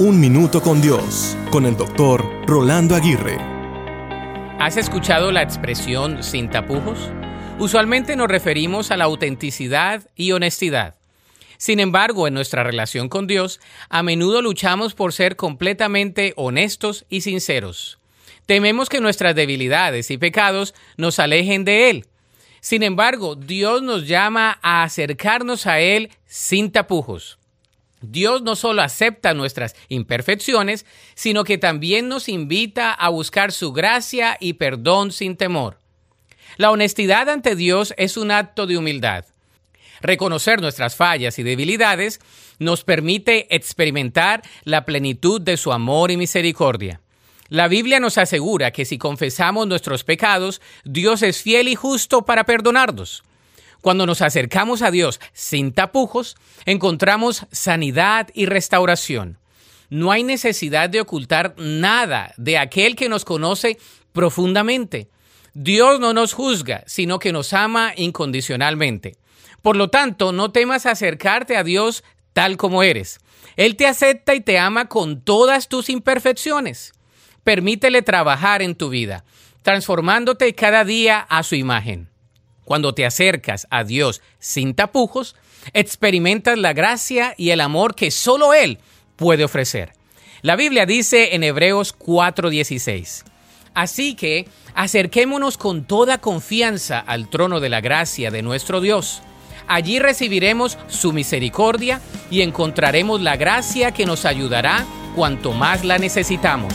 Un Minuto con Dios, con el doctor Rolando Aguirre. ¿Has escuchado la expresión sin tapujos? Usualmente nos referimos a la autenticidad y honestidad. Sin embargo, en nuestra relación con Dios, a menudo luchamos por ser completamente honestos y sinceros. Tememos que nuestras debilidades y pecados nos alejen de Él. Sin embargo, Dios nos llama a acercarnos a Él sin tapujos. Dios no solo acepta nuestras imperfecciones, sino que también nos invita a buscar su gracia y perdón sin temor. La honestidad ante Dios es un acto de humildad. Reconocer nuestras fallas y debilidades nos permite experimentar la plenitud de su amor y misericordia. La Biblia nos asegura que si confesamos nuestros pecados, Dios es fiel y justo para perdonarnos. Cuando nos acercamos a Dios sin tapujos, encontramos sanidad y restauración. No hay necesidad de ocultar nada de aquel que nos conoce profundamente. Dios no nos juzga, sino que nos ama incondicionalmente. Por lo tanto, no temas acercarte a Dios tal como eres. Él te acepta y te ama con todas tus imperfecciones. Permítele trabajar en tu vida, transformándote cada día a su imagen. Cuando te acercas a Dios sin tapujos, experimentas la gracia y el amor que solo Él puede ofrecer. La Biblia dice en Hebreos 4:16, Así que acerquémonos con toda confianza al trono de la gracia de nuestro Dios. Allí recibiremos su misericordia y encontraremos la gracia que nos ayudará cuanto más la necesitamos.